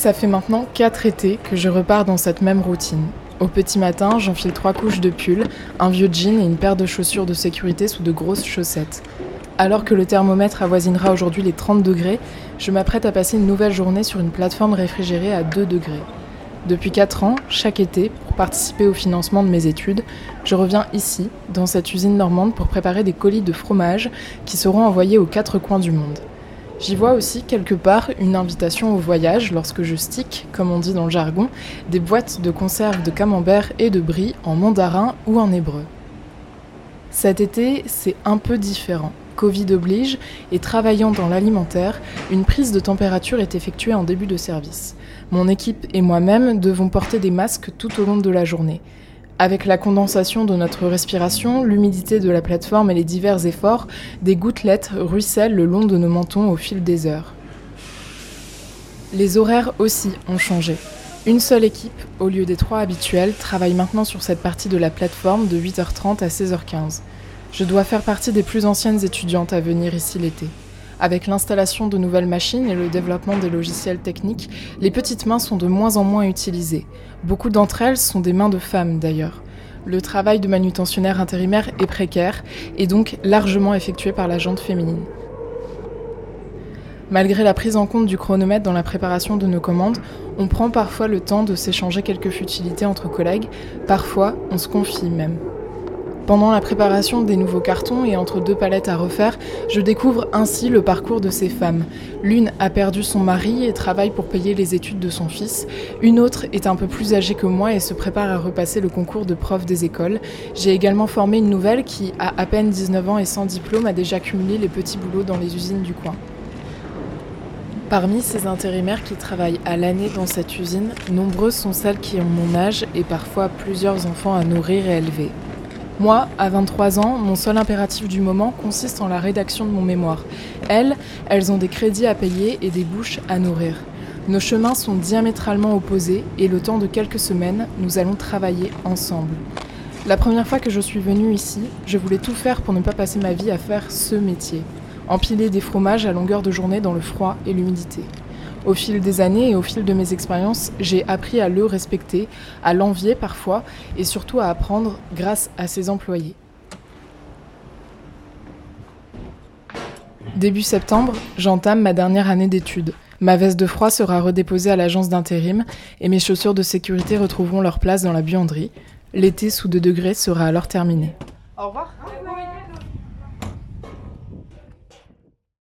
Ça fait maintenant 4 étés que je repars dans cette même routine. Au petit matin, j'enfile trois couches de pull, un vieux jean et une paire de chaussures de sécurité sous de grosses chaussettes. Alors que le thermomètre avoisinera aujourd'hui les 30 degrés, je m'apprête à passer une nouvelle journée sur une plateforme réfrigérée à 2 degrés. Depuis 4 ans, chaque été, pour participer au financement de mes études, je reviens ici, dans cette usine normande, pour préparer des colis de fromage qui seront envoyés aux quatre coins du monde. J'y vois aussi quelque part une invitation au voyage lorsque je stick, comme on dit dans le jargon, des boîtes de conserve de camembert et de brie en mandarin ou en hébreu. Cet été, c'est un peu différent. Covid oblige, et travaillant dans l'alimentaire, une prise de température est effectuée en début de service. Mon équipe et moi-même devons porter des masques tout au long de la journée. Avec la condensation de notre respiration, l'humidité de la plateforme et les divers efforts, des gouttelettes ruissellent le long de nos mentons au fil des heures. Les horaires aussi ont changé. Une seule équipe, au lieu des trois habituels, travaille maintenant sur cette partie de la plateforme de 8h30 à 16h15. Je dois faire partie des plus anciennes étudiantes à venir ici l'été. Avec l'installation de nouvelles machines et le développement des logiciels techniques, les petites mains sont de moins en moins utilisées. Beaucoup d'entre elles sont des mains de femmes d'ailleurs. Le travail de manutentionnaire intérimaire est précaire et donc largement effectué par la jante féminine. Malgré la prise en compte du chronomètre dans la préparation de nos commandes, on prend parfois le temps de s'échanger quelques futilités entre collègues, parfois on se confie même. Pendant la préparation des nouveaux cartons et entre deux palettes à refaire, je découvre ainsi le parcours de ces femmes. L'une a perdu son mari et travaille pour payer les études de son fils. Une autre est un peu plus âgée que moi et se prépare à repasser le concours de prof des écoles. J'ai également formé une nouvelle qui, à à peine 19 ans et sans diplôme, a déjà cumulé les petits boulots dans les usines du coin. Parmi ces intérimaires qui travaillent à l'année dans cette usine, nombreuses sont celles qui ont mon âge et parfois plusieurs enfants à nourrir et élever. Moi, à 23 ans, mon seul impératif du moment consiste en la rédaction de mon mémoire. Elles, elles ont des crédits à payer et des bouches à nourrir. Nos chemins sont diamétralement opposés et le temps de quelques semaines, nous allons travailler ensemble. La première fois que je suis venue ici, je voulais tout faire pour ne pas passer ma vie à faire ce métier. Empiler des fromages à longueur de journée dans le froid et l'humidité. Au fil des années et au fil de mes expériences, j'ai appris à le respecter, à l'envier parfois, et surtout à apprendre grâce à ses employés. Début septembre, j'entame ma dernière année d'études. Ma veste de froid sera redéposée à l'agence d'intérim et mes chaussures de sécurité retrouveront leur place dans la buanderie. L'été sous 2 degrés sera alors terminé. Au revoir.